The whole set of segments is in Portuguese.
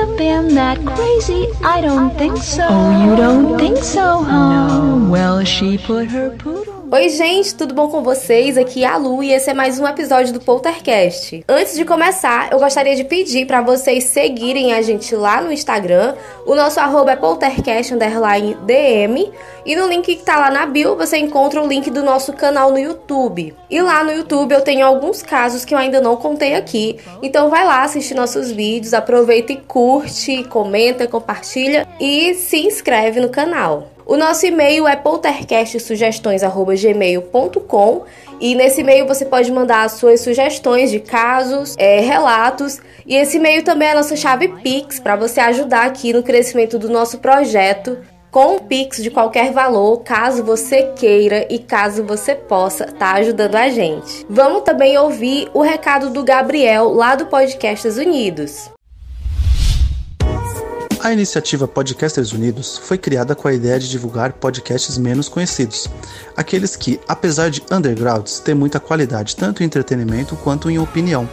have been that crazy. I don't think so. Oh, you don't think so, huh? Well, she put her poodle. Oi, gente, tudo bom com vocês? Aqui é a Lu e esse é mais um episódio do Poltercast. Antes de começar, eu gostaria de pedir para vocês seguirem a gente lá no Instagram. O nosso arroba é poltercast_dm e no link que tá lá na bio você encontra o link do nosso canal no YouTube. E lá no YouTube eu tenho alguns casos que eu ainda não contei aqui. Então vai lá assistir nossos vídeos, aproveita e curte, comenta, compartilha e se inscreve no canal. O nosso e-mail é poltercastsugestões@gmail.com e nesse e-mail você pode mandar as suas sugestões de casos, é, relatos e esse e-mail também é a nossa chave Pix para você ajudar aqui no crescimento do nosso projeto com Pix de qualquer valor, caso você queira e caso você possa estar tá ajudando a gente. Vamos também ouvir o recado do Gabriel lá do Podcasters Unidos. A iniciativa Podcasters Unidos foi criada com a ideia de divulgar podcasts menos conhecidos, aqueles que, apesar de undergrounds, têm muita qualidade tanto em entretenimento quanto em opinião.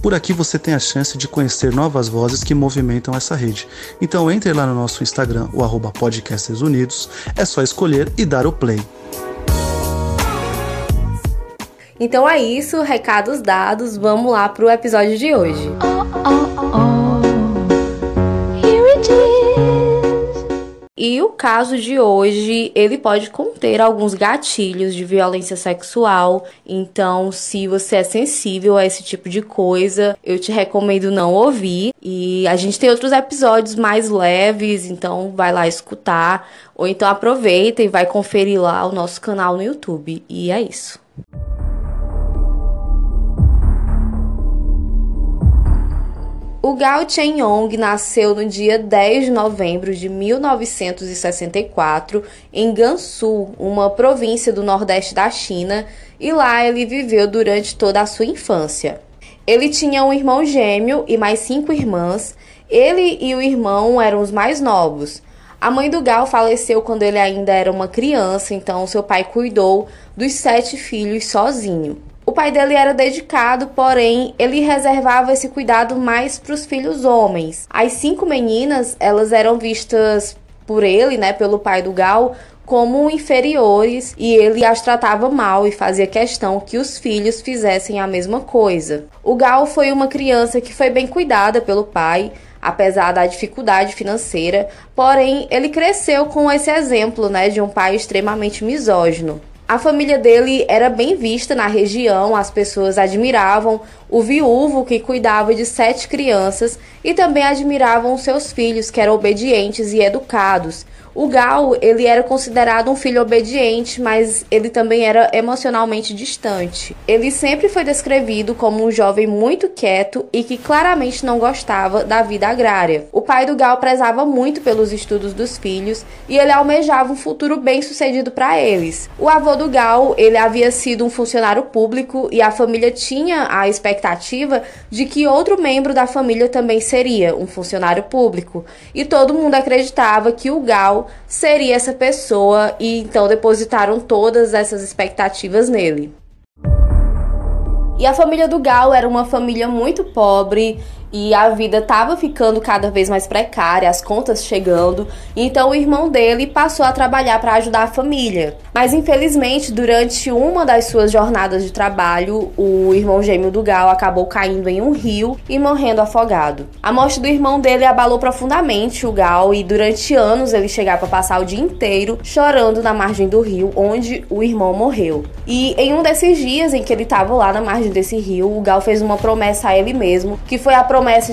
Por aqui você tem a chance de conhecer novas vozes que movimentam essa rede. Então entre lá no nosso Instagram, o arroba Podcasters Unidos, é só escolher e dar o play. Então é isso, recados dados, vamos lá para o episódio de hoje. Oh, oh, oh. E o caso de hoje, ele pode conter alguns gatilhos de violência sexual. Então, se você é sensível a esse tipo de coisa, eu te recomendo não ouvir. E a gente tem outros episódios mais leves, então vai lá escutar. Ou então aproveita e vai conferir lá o nosso canal no YouTube. E é isso. O Gao Chenyong nasceu no dia 10 de novembro de 1964 em Gansu, uma província do nordeste da China, e lá ele viveu durante toda a sua infância. Ele tinha um irmão gêmeo e mais cinco irmãs. Ele e o irmão eram os mais novos. A mãe do Gal faleceu quando ele ainda era uma criança, então seu pai cuidou dos sete filhos sozinho. O pai dele era dedicado, porém ele reservava esse cuidado mais para os filhos homens. As cinco meninas, elas eram vistas por ele, né, pelo pai do Gal, como inferiores e ele as tratava mal e fazia questão que os filhos fizessem a mesma coisa. O Gal foi uma criança que foi bem cuidada pelo pai, apesar da dificuldade financeira, porém ele cresceu com esse exemplo, né, de um pai extremamente misógino. A família dele era bem vista na região, as pessoas admiravam o viúvo que cuidava de sete crianças e também admiravam seus filhos que eram obedientes e educados. O Gal, ele era considerado um filho obediente, mas ele também era emocionalmente distante. Ele sempre foi descrevido como um jovem muito quieto e que claramente não gostava da vida agrária. O pai do Gal prezava muito pelos estudos dos filhos e ele almejava um futuro bem-sucedido para eles. O avô do Gal, ele havia sido um funcionário público e a família tinha a expectativa de que outro membro da família também seria um funcionário público, e todo mundo acreditava que o Gal seria essa pessoa e então depositaram todas essas expectativas nele. E a família do Gal era uma família muito pobre e a vida estava ficando cada vez mais precária, as contas chegando, então o irmão dele passou a trabalhar para ajudar a família. Mas infelizmente, durante uma das suas jornadas de trabalho, o irmão gêmeo do Gal acabou caindo em um rio e morrendo afogado. A morte do irmão dele abalou profundamente o Gal e durante anos ele chegava a passar o dia inteiro chorando na margem do rio onde o irmão morreu. E em um desses dias em que ele estava lá na margem desse rio, o Gal fez uma promessa a ele mesmo, que foi a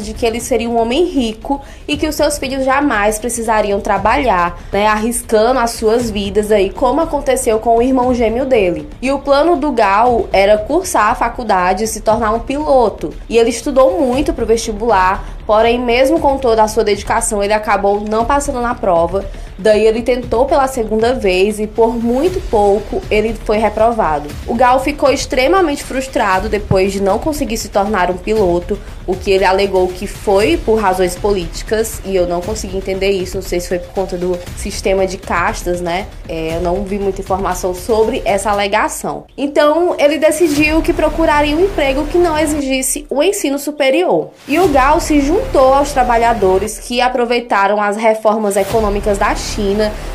de que ele seria um homem rico e que os seus filhos jamais precisariam trabalhar, né, arriscando as suas vidas aí, como aconteceu com o irmão gêmeo dele. E o plano do Gal era cursar a faculdade e se tornar um piloto. E ele estudou muito para o vestibular, porém, mesmo com toda a sua dedicação, ele acabou não passando na prova. Daí ele tentou pela segunda vez e por muito pouco ele foi reprovado. O Gal ficou extremamente frustrado depois de não conseguir se tornar um piloto, o que ele alegou que foi por razões políticas e eu não consegui entender isso. Não sei se foi por conta do sistema de castas, né? É, eu não vi muita informação sobre essa alegação. Então ele decidiu que procuraria um emprego que não exigisse o ensino superior. E o Gal se juntou aos trabalhadores que aproveitaram as reformas econômicas da China,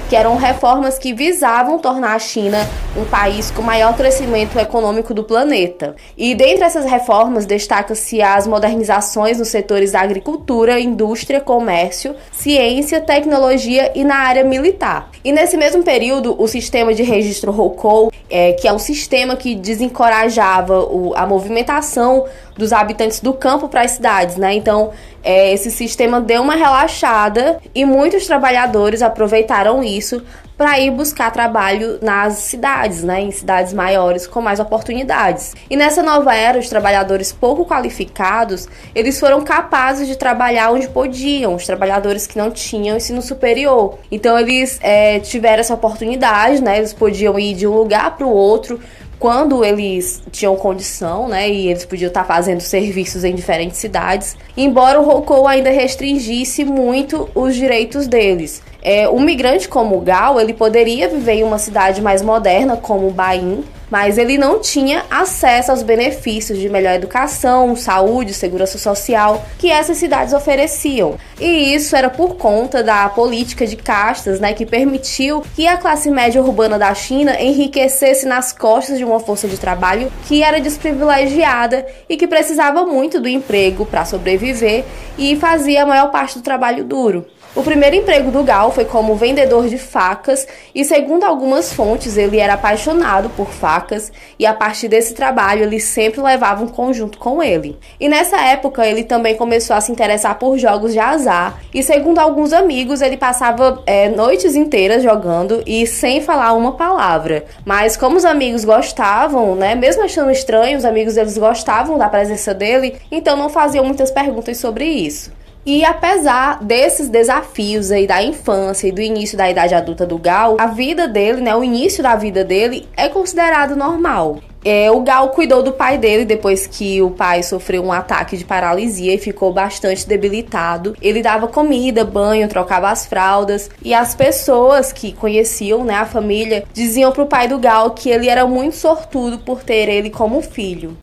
que eram reformas que visavam tornar a China um país com maior crescimento econômico do planeta. E dentre essas reformas destaca-se as modernizações nos setores da agricultura, indústria, comércio, ciência, tecnologia e na área militar. E nesse mesmo período, o sistema de registro Roukou, é, que é um sistema que desencorajava o, a movimentação dos habitantes do campo para as cidades, né? Então, é, esse sistema deu uma relaxada e muitos trabalhadores aproveitaram isso para ir buscar trabalho nas cidades, né, em cidades maiores com mais oportunidades. E nessa nova era, os trabalhadores pouco qualificados, eles foram capazes de trabalhar onde podiam, os trabalhadores que não tinham ensino superior. Então eles é, tiveram essa oportunidade, né, eles podiam ir de um lugar para o outro quando eles tinham condição, né, e eles podiam estar fazendo serviços em diferentes cidades, embora o Rocou ainda restringisse muito os direitos deles. É, um migrante como Gal, ele poderia viver em uma cidade mais moderna, como Bain, mas ele não tinha acesso aos benefícios de melhor educação, saúde, segurança social que essas cidades ofereciam. E isso era por conta da política de castas, né, que permitiu que a classe média urbana da China enriquecesse nas costas de uma força de trabalho que era desprivilegiada e que precisava muito do emprego para sobreviver e fazia a maior parte do trabalho duro. O primeiro emprego do Gal foi como vendedor de facas e, segundo algumas fontes, ele era apaixonado por facas e a partir desse trabalho ele sempre levava um conjunto com ele. E nessa época ele também começou a se interessar por jogos de azar e, segundo alguns amigos, ele passava é, noites inteiras jogando e sem falar uma palavra. Mas como os amigos gostavam, né, mesmo achando estranho, os amigos eles gostavam da presença dele, então não faziam muitas perguntas sobre isso. E apesar desses desafios aí da infância e do início da idade adulta do Gal, a vida dele, né, o início da vida dele é considerado normal. É, o Gal cuidou do pai dele depois que o pai sofreu um ataque de paralisia e ficou bastante debilitado. Ele dava comida, banho, trocava as fraldas e as pessoas que conheciam, né, a família, diziam pro pai do Gal que ele era muito sortudo por ter ele como filho.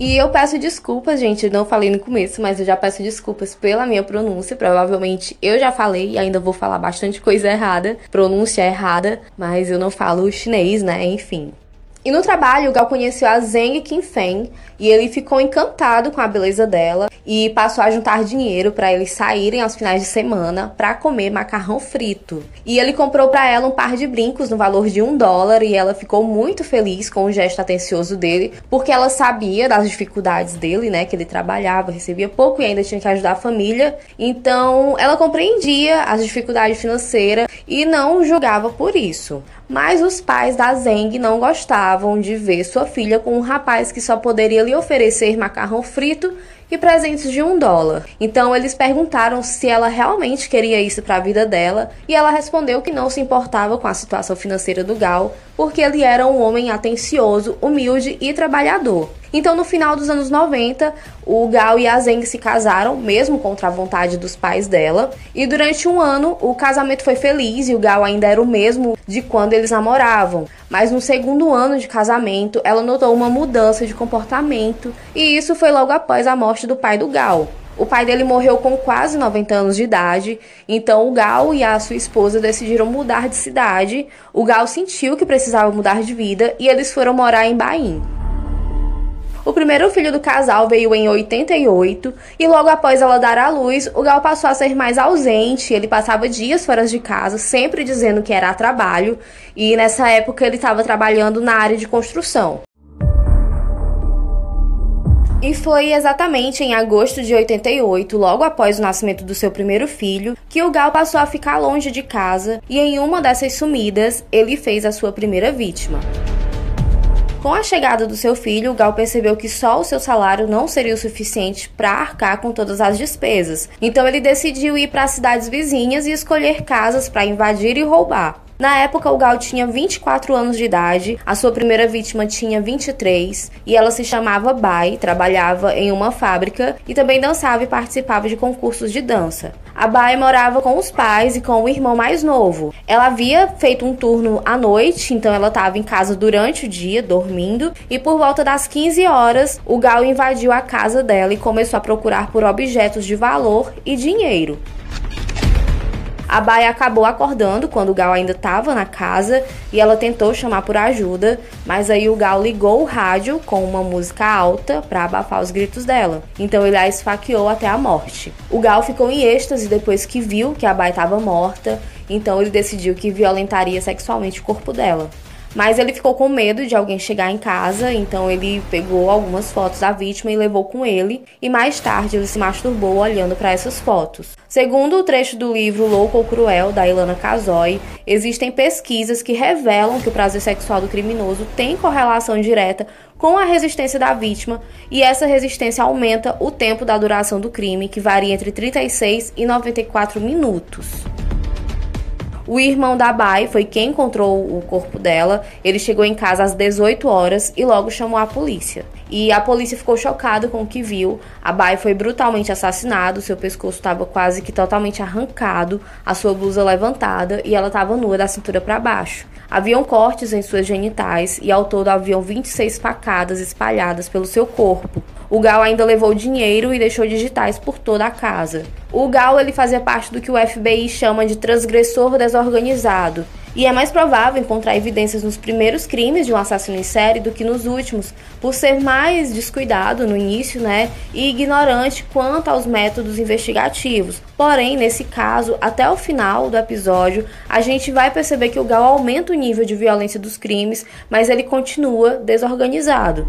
E eu peço desculpas, gente, não falei no começo, mas eu já peço desculpas pela minha pronúncia. Provavelmente eu já falei e ainda vou falar bastante coisa errada, pronúncia errada, mas eu não falo chinês, né? Enfim. E no trabalho, o Gal conheceu a Zeng Qinfeng e ele ficou encantado com a beleza dela e passou a juntar dinheiro para eles saírem aos finais de semana para comer macarrão frito. E ele comprou para ela um par de brincos no valor de um dólar e ela ficou muito feliz com o gesto atencioso dele, porque ela sabia das dificuldades dele, né? Que ele trabalhava, recebia pouco e ainda tinha que ajudar a família. Então ela compreendia as dificuldades financeiras e não julgava por isso. Mas os pais da Zeng não gostavam de ver sua filha com um rapaz que só poderia lhe oferecer macarrão frito e presentes de um dólar. Então eles perguntaram se ela realmente queria isso para a vida dela e ela respondeu que não se importava com a situação financeira do Gal, porque ele era um homem atencioso, humilde e trabalhador. Então, no final dos anos 90, o Gal e a Zeng se casaram, mesmo contra a vontade dos pais dela. E durante um ano, o casamento foi feliz e o Gal ainda era o mesmo de quando eles namoravam. Mas no segundo ano de casamento, ela notou uma mudança de comportamento, e isso foi logo após a morte do pai do Gal. O pai dele morreu com quase 90 anos de idade, então o Gal e a sua esposa decidiram mudar de cidade. O Gal sentiu que precisava mudar de vida e eles foram morar em Bain. Primeiro filho do casal veio em 88 e logo após ela dar à luz, o Gal passou a ser mais ausente. Ele passava dias fora de casa, sempre dizendo que era a trabalho, e nessa época ele estava trabalhando na área de construção. E foi exatamente em agosto de 88, logo após o nascimento do seu primeiro filho, que o Gal passou a ficar longe de casa e em uma dessas sumidas ele fez a sua primeira vítima. Com a chegada do seu filho, Gal percebeu que só o seu salário não seria o suficiente para arcar com todas as despesas. Então ele decidiu ir para cidades vizinhas e escolher casas para invadir e roubar. Na época, o Gal tinha 24 anos de idade, a sua primeira vítima tinha 23 e ela se chamava Bai, trabalhava em uma fábrica e também dançava e participava de concursos de dança. A Bai morava com os pais e com o irmão mais novo. Ela havia feito um turno à noite, então ela estava em casa durante o dia, dormindo, e por volta das 15 horas, o Gal invadiu a casa dela e começou a procurar por objetos de valor e dinheiro. A Baia acabou acordando quando o Gal ainda estava na casa e ela tentou chamar por ajuda, mas aí o Gal ligou o rádio com uma música alta para abafar os gritos dela. Então ele a esfaqueou até a morte. O Gal ficou em êxtase depois que viu que a Baia estava morta, então ele decidiu que violentaria sexualmente o corpo dela. Mas ele ficou com medo de alguém chegar em casa, então ele pegou algumas fotos da vítima e levou com ele, e mais tarde ele se masturbou olhando para essas fotos. Segundo o trecho do livro Louco ou Cruel, da Ilana Casoy, existem pesquisas que revelam que o prazer sexual do criminoso tem correlação direta com a resistência da vítima, e essa resistência aumenta o tempo da duração do crime, que varia entre 36 e 94 minutos. O irmão da Bai foi quem encontrou o corpo dela. Ele chegou em casa às 18 horas e logo chamou a polícia. E a polícia ficou chocada com o que viu. A Bai foi brutalmente assassinado, seu pescoço estava quase que totalmente arrancado, a sua blusa levantada e ela estava nua da cintura para baixo. Haviam cortes em suas genitais e ao todo haviam 26 facadas espalhadas pelo seu corpo. O Gal ainda levou dinheiro e deixou digitais por toda a casa. O Gal ele fazia parte do que o FBI chama de transgressor desorganizado. E é mais provável encontrar evidências nos primeiros crimes de um assassino em série do que nos últimos, por ser mais descuidado no início, né, e ignorante quanto aos métodos investigativos. Porém, nesse caso, até o final do episódio, a gente vai perceber que o Gal aumenta o nível de violência dos crimes, mas ele continua desorganizado.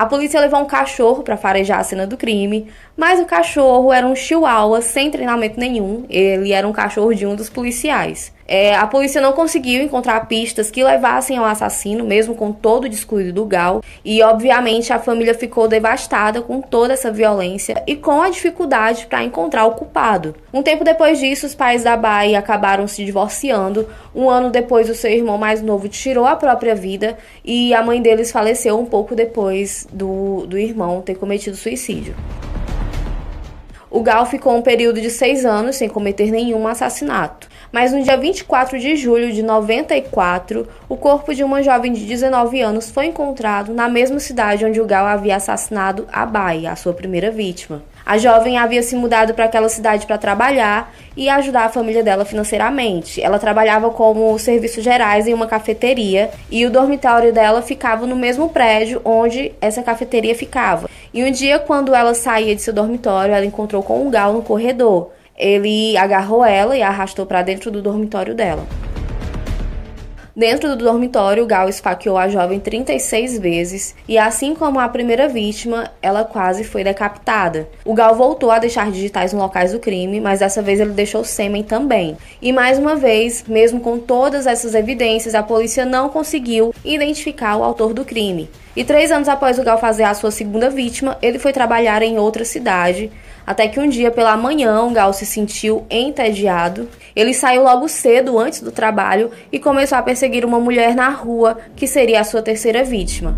A polícia levou um cachorro para farejar a cena do crime, mas o cachorro era um chihuahua sem treinamento nenhum. Ele era um cachorro de um dos policiais. É, a polícia não conseguiu encontrar pistas que levassem ao assassino, mesmo com todo o descuido do Gal, e obviamente a família ficou devastada com toda essa violência e com a dificuldade para encontrar o culpado. Um tempo depois disso, os pais da Bai acabaram se divorciando. Um ano depois, o seu irmão mais novo tirou a própria vida e a mãe deles faleceu um pouco depois do, do irmão ter cometido suicídio. O Gal ficou um período de seis anos sem cometer nenhum assassinato mas no dia 24 de julho de 94, o corpo de uma jovem de 19 anos foi encontrado na mesma cidade onde o Gal havia assassinado a Bai, a sua primeira vítima. A jovem havia se mudado para aquela cidade para trabalhar e ajudar a família dela financeiramente. Ela trabalhava como serviços gerais em uma cafeteria e o dormitório dela ficava no mesmo prédio onde essa cafeteria ficava. E um dia, quando ela saía de seu dormitório, ela encontrou com um gal no corredor ele agarrou ela e a arrastou para dentro do dormitório dela. Dentro do dormitório, Gal esfaqueou a jovem 36 vezes e, assim como a primeira vítima, ela quase foi decapitada. O Gal voltou a deixar digitais no locais do crime, mas dessa vez ele deixou sêmen também. E mais uma vez, mesmo com todas essas evidências, a polícia não conseguiu identificar o autor do crime. E três anos após o Gal fazer a sua segunda vítima, ele foi trabalhar em outra cidade, até que um dia pela manhã o Gal se sentiu entediado. Ele saiu logo cedo antes do trabalho e começou a perseguir uma mulher na rua, que seria a sua terceira vítima.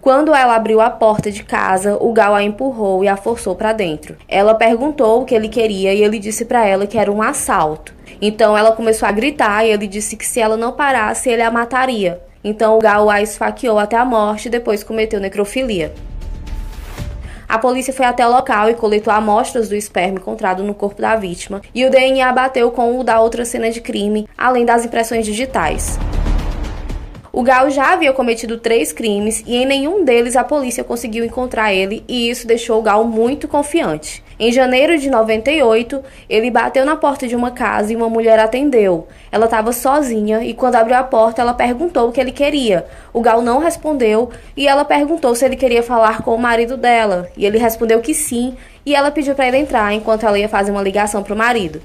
Quando ela abriu a porta de casa, o Gal a empurrou e a forçou para dentro. Ela perguntou o que ele queria e ele disse para ela que era um assalto. Então ela começou a gritar e ele disse que se ela não parasse, ele a mataria. Então o Gal a esfaqueou até a morte e depois cometeu necrofilia. A polícia foi até o local e coletou amostras do esperma encontrado no corpo da vítima, e o DNA bateu com o da outra cena de crime, além das impressões digitais. O Gal já havia cometido três crimes e em nenhum deles a polícia conseguiu encontrar ele, e isso deixou o Gal muito confiante. Em janeiro de 98, ele bateu na porta de uma casa e uma mulher atendeu. Ela estava sozinha e quando abriu a porta, ela perguntou o que ele queria. O Gal não respondeu e ela perguntou se ele queria falar com o marido dela. E ele respondeu que sim, e ela pediu para ele entrar enquanto ela ia fazer uma ligação para o marido.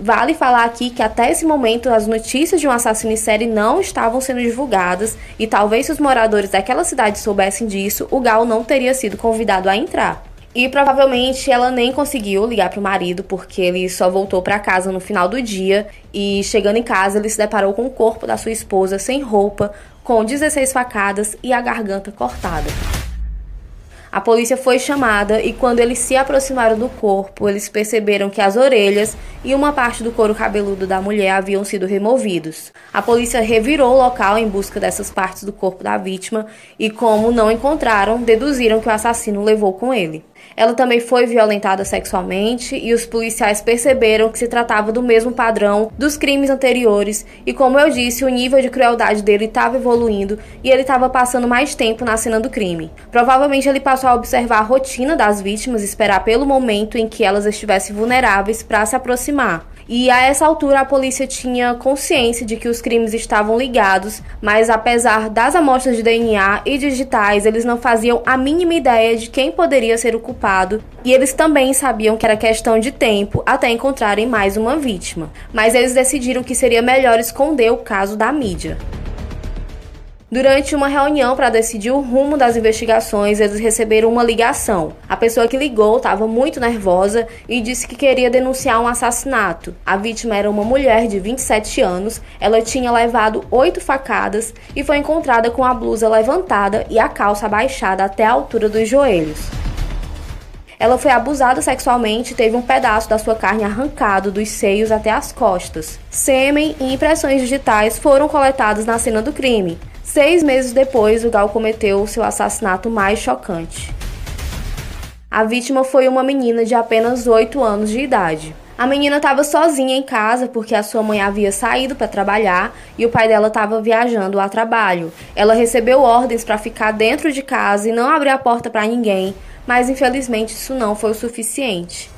Vale falar aqui que até esse momento as notícias de um assassino em série não estavam sendo divulgadas e talvez se os moradores daquela cidade soubessem disso, o Gal não teria sido convidado a entrar. E provavelmente ela nem conseguiu ligar para o marido porque ele só voltou para casa no final do dia e chegando em casa ele se deparou com o corpo da sua esposa sem roupa, com 16 facadas e a garganta cortada. A polícia foi chamada e quando eles se aproximaram do corpo, eles perceberam que as orelhas e uma parte do couro cabeludo da mulher haviam sido removidos. A polícia revirou o local em busca dessas partes do corpo da vítima e, como não encontraram, deduziram que o assassino levou com ele. Ela também foi violentada sexualmente e os policiais perceberam que se tratava do mesmo padrão dos crimes anteriores. E como eu disse, o nível de crueldade dele estava evoluindo e ele estava passando mais tempo na cena do crime. Provavelmente ele passou a observar a rotina das vítimas, esperar pelo momento em que elas estivessem vulneráveis para se aproximar. E a essa altura a polícia tinha consciência de que os crimes estavam ligados, mas apesar das amostras de DNA e digitais, eles não faziam a mínima ideia de quem poderia ser o culpado, e eles também sabiam que era questão de tempo até encontrarem mais uma vítima. Mas eles decidiram que seria melhor esconder o caso da mídia. Durante uma reunião para decidir o rumo das investigações, eles receberam uma ligação. A pessoa que ligou estava muito nervosa e disse que queria denunciar um assassinato. A vítima era uma mulher de 27 anos, ela tinha levado oito facadas e foi encontrada com a blusa levantada e a calça abaixada até a altura dos joelhos. Ela foi abusada sexualmente e teve um pedaço da sua carne arrancado dos seios até as costas. Sêmen e impressões digitais foram coletadas na cena do crime. Seis meses depois, o Gal cometeu seu assassinato mais chocante. A vítima foi uma menina de apenas 8 anos de idade. A menina estava sozinha em casa porque a sua mãe havia saído para trabalhar e o pai dela estava viajando a trabalho. Ela recebeu ordens para ficar dentro de casa e não abrir a porta para ninguém, mas infelizmente isso não foi o suficiente.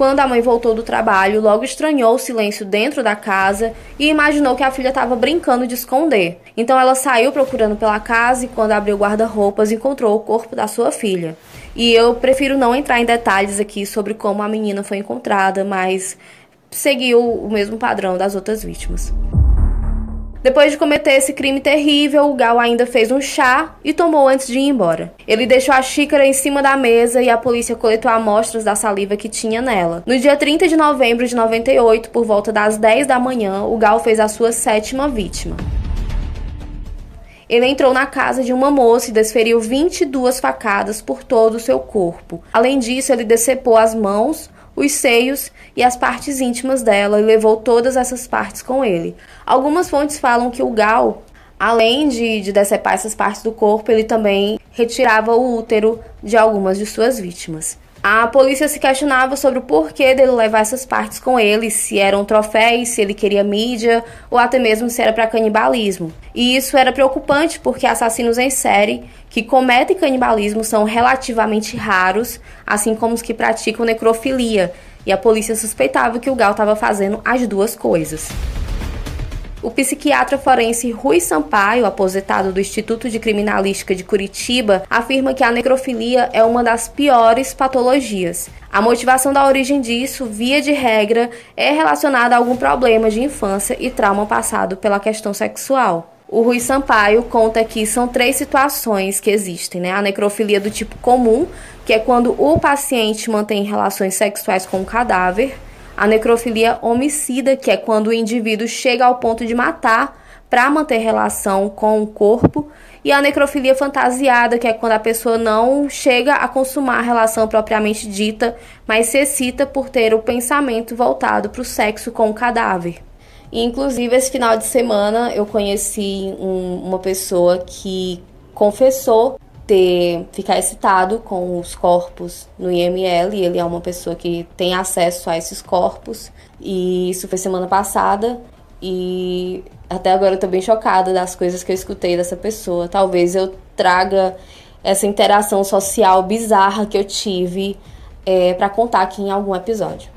Quando a mãe voltou do trabalho, logo estranhou o silêncio dentro da casa e imaginou que a filha estava brincando de esconder. Então ela saiu procurando pela casa e, quando abriu guarda-roupas, encontrou o corpo da sua filha. E eu prefiro não entrar em detalhes aqui sobre como a menina foi encontrada, mas seguiu o mesmo padrão das outras vítimas. Depois de cometer esse crime terrível, o Gal ainda fez um chá e tomou antes de ir embora. Ele deixou a xícara em cima da mesa e a polícia coletou amostras da saliva que tinha nela. No dia 30 de novembro de 98, por volta das 10 da manhã, o Gal fez a sua sétima vítima. Ele entrou na casa de uma moça e desferiu 22 facadas por todo o seu corpo. Além disso, ele decepou as mãos, os seios e as partes íntimas dela e levou todas essas partes com ele. Algumas fontes falam que o Gal, além de, de decepar essas partes do corpo, ele também retirava o útero de algumas de suas vítimas. A polícia se questionava sobre o porquê dele levar essas partes com ele, se eram troféus, se ele queria mídia ou até mesmo se era para canibalismo. E isso era preocupante porque assassinos em série que cometem canibalismo são relativamente raros, assim como os que praticam necrofilia, e a polícia suspeitava que o Gal estava fazendo as duas coisas. O psiquiatra forense Rui Sampaio, aposentado do Instituto de Criminalística de Curitiba, afirma que a necrofilia é uma das piores patologias. A motivação da origem disso, via de regra, é relacionada a algum problema de infância e trauma passado pela questão sexual. O Rui Sampaio conta que são três situações que existem, né? A necrofilia do tipo comum, que é quando o paciente mantém relações sexuais com o cadáver a necrofilia homicida, que é quando o indivíduo chega ao ponto de matar para manter relação com o corpo, e a necrofilia fantasiada, que é quando a pessoa não chega a consumar a relação propriamente dita, mas se excita por ter o pensamento voltado para o sexo com o cadáver. E, inclusive, esse final de semana eu conheci um, uma pessoa que confessou ter ficar excitado com os corpos no IML. Ele é uma pessoa que tem acesso a esses corpos. E isso foi semana passada. E até agora eu tô bem chocada das coisas que eu escutei dessa pessoa. Talvez eu traga essa interação social bizarra que eu tive é, para contar aqui em algum episódio.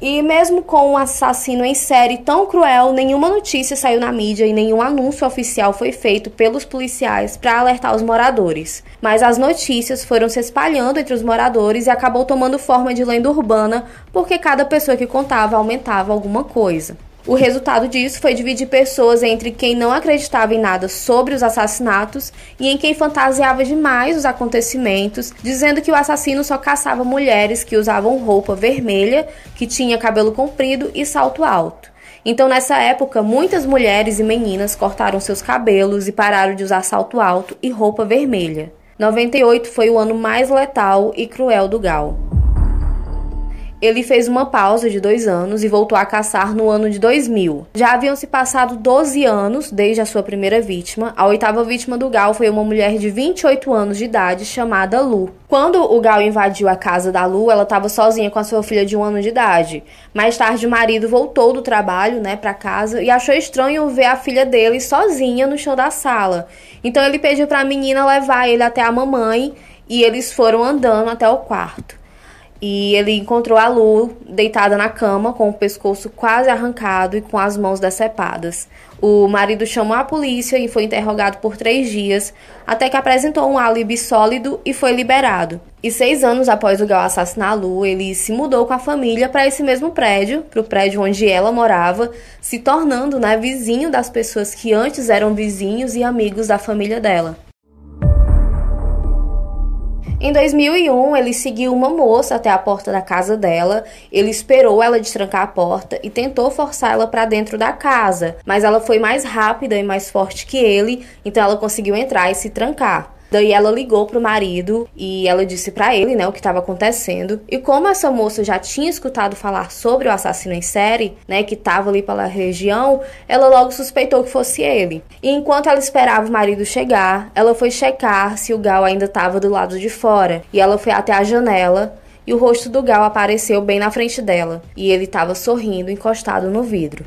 E mesmo com um assassino em série tão cruel, nenhuma notícia saiu na mídia e nenhum anúncio oficial foi feito pelos policiais para alertar os moradores. Mas as notícias foram se espalhando entre os moradores e acabou tomando forma de lenda urbana, porque cada pessoa que contava aumentava alguma coisa. O resultado disso foi dividir pessoas entre quem não acreditava em nada sobre os assassinatos e em quem fantasiava demais os acontecimentos, dizendo que o assassino só caçava mulheres que usavam roupa vermelha, que tinha cabelo comprido e salto alto. Então, nessa época, muitas mulheres e meninas cortaram seus cabelos e pararam de usar salto alto e roupa vermelha. 98 foi o ano mais letal e cruel do Gal. Ele fez uma pausa de dois anos e voltou a caçar no ano de 2000. Já haviam se passado 12 anos desde a sua primeira vítima. A oitava vítima do Gal foi uma mulher de 28 anos de idade chamada Lu. Quando o Gal invadiu a casa da Lu, ela estava sozinha com a sua filha de um ano de idade. Mais tarde, o marido voltou do trabalho, né, para casa e achou estranho ver a filha dele sozinha no chão da sala. Então ele pediu para a menina levar ele até a mamãe e eles foram andando até o quarto e ele encontrou a Lu deitada na cama, com o pescoço quase arrancado e com as mãos decepadas. O marido chamou a polícia e foi interrogado por três dias, até que apresentou um álibi sólido e foi liberado. E seis anos após o Gal assassinar a Lu, ele se mudou com a família para esse mesmo prédio, para o prédio onde ela morava, se tornando né, vizinho das pessoas que antes eram vizinhos e amigos da família dela. Em 2001, ele seguiu uma moça até a porta da casa dela. Ele esperou ela destrancar a porta e tentou forçar ela para dentro da casa, mas ela foi mais rápida e mais forte que ele, então ela conseguiu entrar e se trancar. Daí ela ligou pro marido e ela disse para ele, né, o que estava acontecendo. E como essa moça já tinha escutado falar sobre o assassino em série, né, que estava ali pela região, ela logo suspeitou que fosse ele. E enquanto ela esperava o marido chegar, ela foi checar se o Gal ainda estava do lado de fora. E ela foi até a janela e o rosto do Gal apareceu bem na frente dela, e ele estava sorrindo encostado no vidro.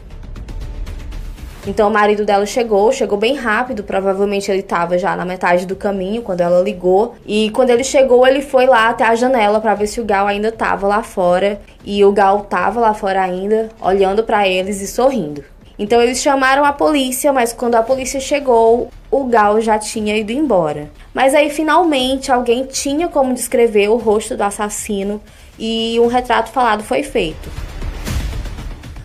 Então o marido dela chegou, chegou bem rápido, provavelmente ele estava já na metade do caminho quando ela ligou. E quando ele chegou, ele foi lá até a janela para ver se o Gal ainda estava lá fora. E o Gal estava lá fora ainda, olhando para eles e sorrindo. Então eles chamaram a polícia, mas quando a polícia chegou, o Gal já tinha ido embora. Mas aí finalmente alguém tinha como descrever o rosto do assassino e um retrato falado foi feito.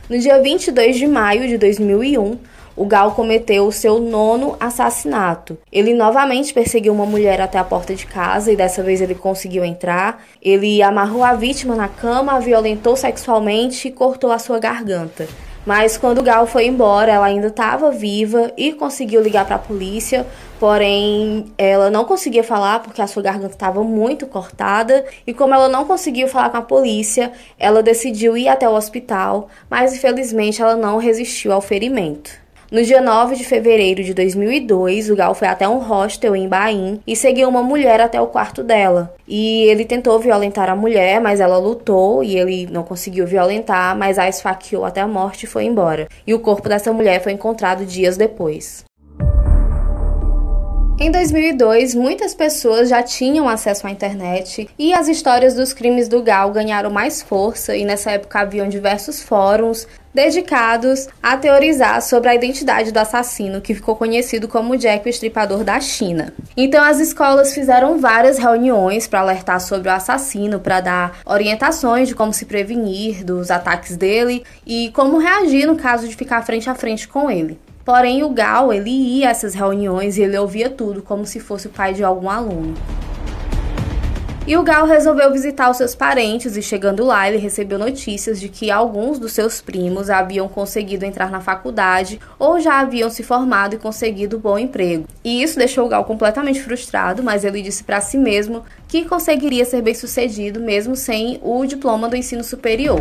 No dia 22 de maio de 2001, o Gal cometeu o seu nono assassinato. Ele novamente perseguiu uma mulher até a porta de casa e dessa vez ele conseguiu entrar. Ele amarrou a vítima na cama, a violentou sexualmente e cortou a sua garganta. Mas quando Gal foi embora, ela ainda estava viva e conseguiu ligar para a polícia, porém ela não conseguia falar porque a sua garganta estava muito cortada. E como ela não conseguiu falar com a polícia, ela decidiu ir até o hospital, mas infelizmente ela não resistiu ao ferimento. No dia 9 de fevereiro de 2002, o Gal foi até um hostel em Bahia e seguiu uma mulher até o quarto dela. E ele tentou violentar a mulher, mas ela lutou e ele não conseguiu violentar, mas a esfaqueou até a morte e foi embora. E o corpo dessa mulher foi encontrado dias depois. Em 2002, muitas pessoas já tinham acesso à internet e as histórias dos crimes do Gal ganharam mais força e nessa época haviam diversos fóruns, dedicados a teorizar sobre a identidade do assassino, que ficou conhecido como Jack o Estripador da China. Então as escolas fizeram várias reuniões para alertar sobre o assassino, para dar orientações de como se prevenir dos ataques dele e como reagir no caso de ficar frente a frente com ele. Porém, o Gal, ele ia a essas reuniões e ele ouvia tudo como se fosse o pai de algum aluno. E o Gal resolveu visitar os seus parentes e chegando lá, ele recebeu notícias de que alguns dos seus primos haviam conseguido entrar na faculdade ou já haviam se formado e conseguido bom emprego. E isso deixou o Gal completamente frustrado, mas ele disse para si mesmo que conseguiria ser bem-sucedido mesmo sem o diploma do ensino superior.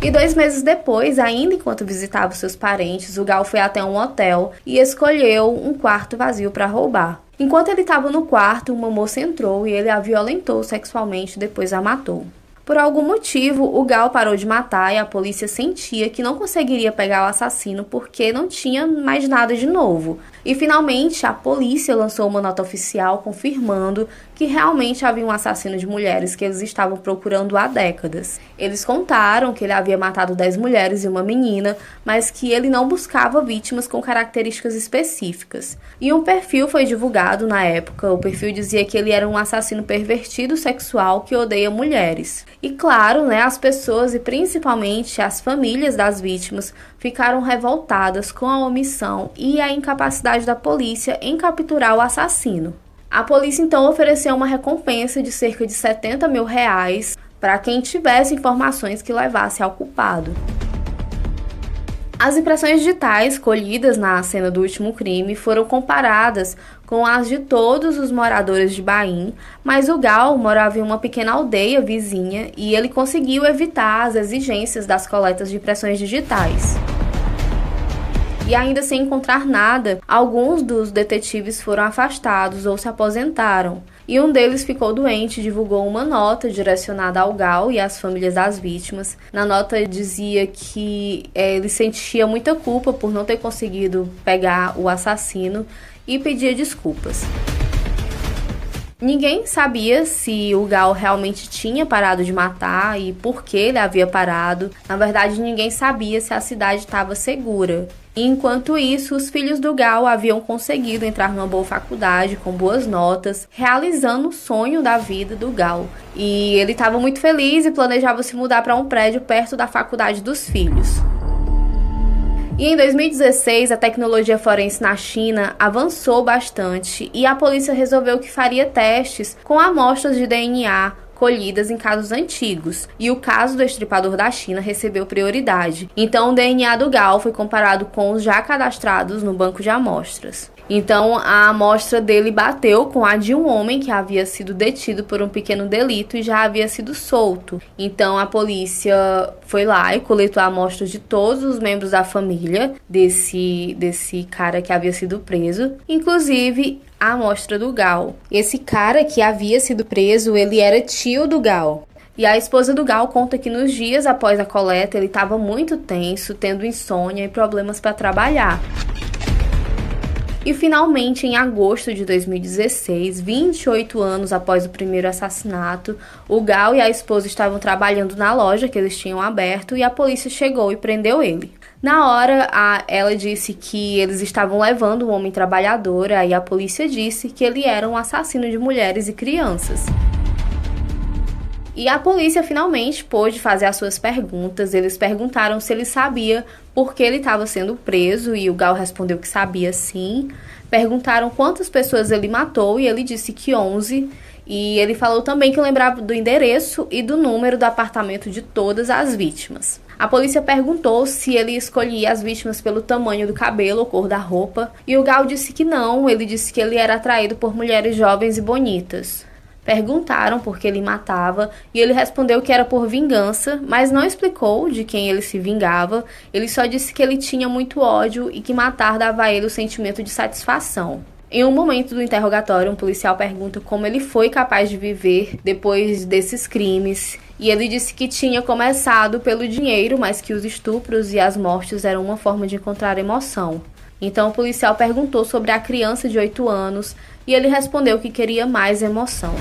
E dois meses depois, ainda enquanto visitava seus parentes, o Gal foi até um hotel e escolheu um quarto vazio para roubar. Enquanto ele estava no quarto, uma moça entrou e ele a violentou sexualmente e depois a matou. Por algum motivo, o Gal parou de matar e a polícia sentia que não conseguiria pegar o assassino porque não tinha mais nada de novo. E finalmente a polícia lançou uma nota oficial confirmando que realmente havia um assassino de mulheres que eles estavam procurando há décadas. Eles contaram que ele havia matado 10 mulheres e uma menina, mas que ele não buscava vítimas com características específicas. E um perfil foi divulgado na época. O perfil dizia que ele era um assassino pervertido sexual que odeia mulheres. E claro, né, as pessoas e principalmente as famílias das vítimas ficaram revoltadas com a omissão e a incapacidade da polícia em capturar o assassino. A polícia então ofereceu uma recompensa de cerca de 70 mil reais para quem tivesse informações que levasse ao culpado. As impressões digitais colhidas na cena do último crime foram comparadas com as de todos os moradores de Baim, mas o Gal morava em uma pequena aldeia vizinha e ele conseguiu evitar as exigências das coletas de impressões digitais. E ainda sem encontrar nada, alguns dos detetives foram afastados ou se aposentaram. E um deles ficou doente divulgou uma nota direcionada ao Gal e às famílias das vítimas. Na nota dizia que é, ele sentia muita culpa por não ter conseguido pegar o assassino e pedia desculpas. Ninguém sabia se o Gal realmente tinha parado de matar e por que ele havia parado. Na verdade, ninguém sabia se a cidade estava segura. Enquanto isso, os filhos do Gal haviam conseguido entrar numa boa faculdade com boas notas, realizando o sonho da vida do Gal. E ele estava muito feliz e planejava se mudar para um prédio perto da faculdade dos filhos. E em 2016, a tecnologia forense na China avançou bastante e a polícia resolveu que faria testes com amostras de DNA colhidas em casos antigos, e o caso do estripador da China recebeu prioridade. Então, o DNA do Gal foi comparado com os já cadastrados no banco de amostras. Então, a amostra dele bateu com a de um homem que havia sido detido por um pequeno delito e já havia sido solto. Então, a polícia foi lá e coletou a amostra de todos os membros da família desse, desse cara que havia sido preso, inclusive a amostra do Gal. Esse cara que havia sido preso, ele era tio do Gal. E a esposa do Gal conta que nos dias após a coleta ele estava muito tenso, tendo insônia e problemas para trabalhar. E finalmente, em agosto de 2016, 28 anos após o primeiro assassinato, o Gal e a esposa estavam trabalhando na loja que eles tinham aberto e a polícia chegou e prendeu ele. Na hora, a, ela disse que eles estavam levando um homem trabalhador, aí a polícia disse que ele era um assassino de mulheres e crianças. E a polícia finalmente pôde fazer as suas perguntas. Eles perguntaram se ele sabia por que ele estava sendo preso e o Gal respondeu que sabia sim. Perguntaram quantas pessoas ele matou e ele disse que 11. E ele falou também que lembrava do endereço e do número do apartamento de todas as vítimas. A polícia perguntou se ele escolhia as vítimas pelo tamanho do cabelo ou cor da roupa, e o Gal disse que não, ele disse que ele era atraído por mulheres jovens e bonitas. Perguntaram por que ele matava e ele respondeu que era por vingança, mas não explicou de quem ele se vingava. Ele só disse que ele tinha muito ódio e que matar dava a ele o sentimento de satisfação. Em um momento do interrogatório, um policial pergunta como ele foi capaz de viver depois desses crimes. E ele disse que tinha começado pelo dinheiro, mas que os estupros e as mortes eram uma forma de encontrar emoção. Então o policial perguntou sobre a criança de 8 anos e ele respondeu que queria mais emoção.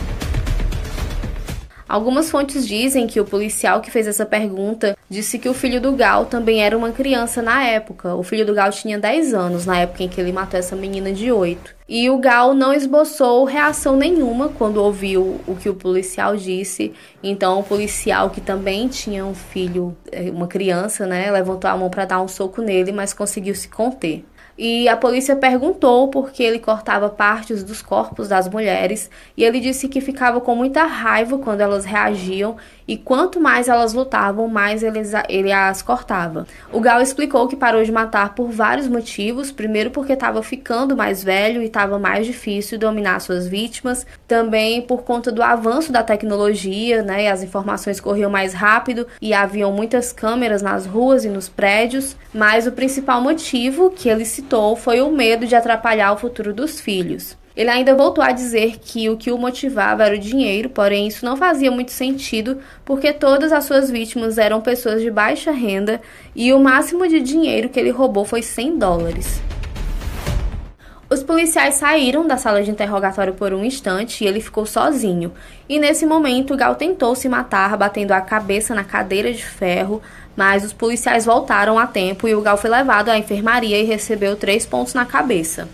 Algumas fontes dizem que o policial que fez essa pergunta disse que o filho do Gal também era uma criança na época. O filho do Gal tinha 10 anos na época em que ele matou essa menina de 8. E o Gal não esboçou reação nenhuma quando ouviu o que o policial disse. Então, o policial que também tinha um filho, eh, uma criança, né, levantou a mão para dar um soco nele, mas conseguiu se conter e a polícia perguntou por que ele cortava partes dos corpos das mulheres. E ele disse que ficava com muita raiva quando elas reagiam e quanto mais elas lutavam, mais ele, as cortava. O Gal explicou que parou de matar por vários motivos. Primeiro, porque estava ficando mais velho e estava mais difícil dominar suas vítimas. Também por conta do avanço da tecnologia, né? As informações corriam mais rápido e haviam muitas câmeras nas ruas e nos prédios. Mas o principal motivo que ele citou foi o medo de atrapalhar o futuro dos filhos. Ele ainda voltou a dizer que o que o motivava era o dinheiro, porém isso não fazia muito sentido, porque todas as suas vítimas eram pessoas de baixa renda e o máximo de dinheiro que ele roubou foi 100 dólares. Os policiais saíram da sala de interrogatório por um instante e ele ficou sozinho. E nesse momento, Gal tentou se matar, batendo a cabeça na cadeira de ferro, mas os policiais voltaram a tempo e o Gal foi levado à enfermaria e recebeu três pontos na cabeça.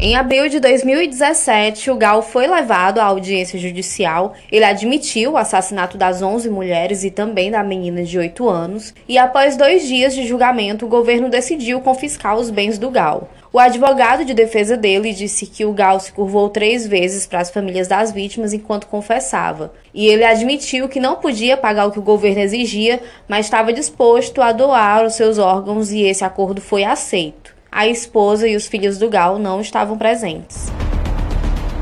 Em abril de 2017, o Gal foi levado à audiência judicial. Ele admitiu o assassinato das 11 mulheres e também da menina de 8 anos. E após dois dias de julgamento, o governo decidiu confiscar os bens do Gal. O advogado de defesa dele disse que o Gal se curvou três vezes para as famílias das vítimas enquanto confessava. E ele admitiu que não podia pagar o que o governo exigia, mas estava disposto a doar os seus órgãos e esse acordo foi aceito a esposa e os filhos do Gal não estavam presentes.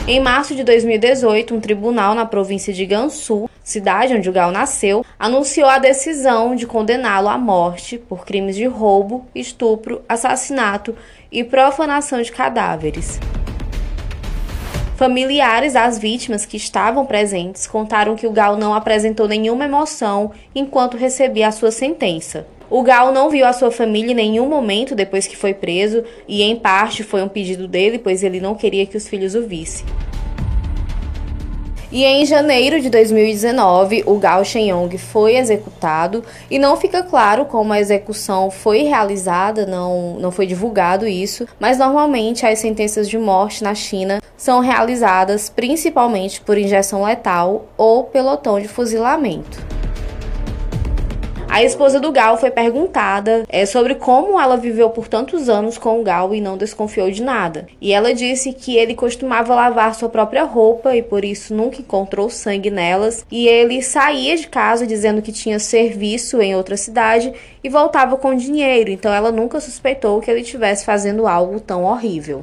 Em março de 2018, um tribunal na província de Gansu, cidade onde o Gal nasceu, anunciou a decisão de condená-lo à morte por crimes de roubo, estupro, assassinato e profanação de cadáveres. Familiares das vítimas que estavam presentes contaram que o Gal não apresentou nenhuma emoção enquanto recebia a sua sentença. O Gal não viu a sua família em nenhum momento depois que foi preso, e em parte foi um pedido dele, pois ele não queria que os filhos o vissem. E em janeiro de 2019, o Gao Shenyong foi executado e não fica claro como a execução foi realizada, não, não foi divulgado isso, mas normalmente as sentenças de morte na China são realizadas principalmente por injeção letal ou pelotão de fuzilamento. A esposa do Gal foi perguntada é, sobre como ela viveu por tantos anos com o Gal e não desconfiou de nada. E ela disse que ele costumava lavar sua própria roupa e por isso nunca encontrou sangue nelas. E ele saía de casa dizendo que tinha serviço em outra cidade e voltava com dinheiro. Então ela nunca suspeitou que ele estivesse fazendo algo tão horrível.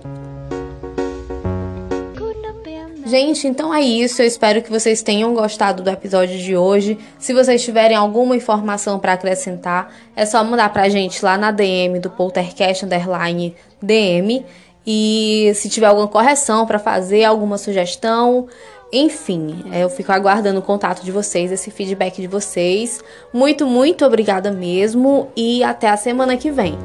Gente, então é isso. Eu espero que vocês tenham gostado do episódio de hoje. Se vocês tiverem alguma informação para acrescentar, é só mandar pra gente lá na DM do Poltercast Underline DM. E se tiver alguma correção para fazer, alguma sugestão, enfim, eu fico aguardando o contato de vocês, esse feedback de vocês. Muito, muito obrigada mesmo e até a semana que vem.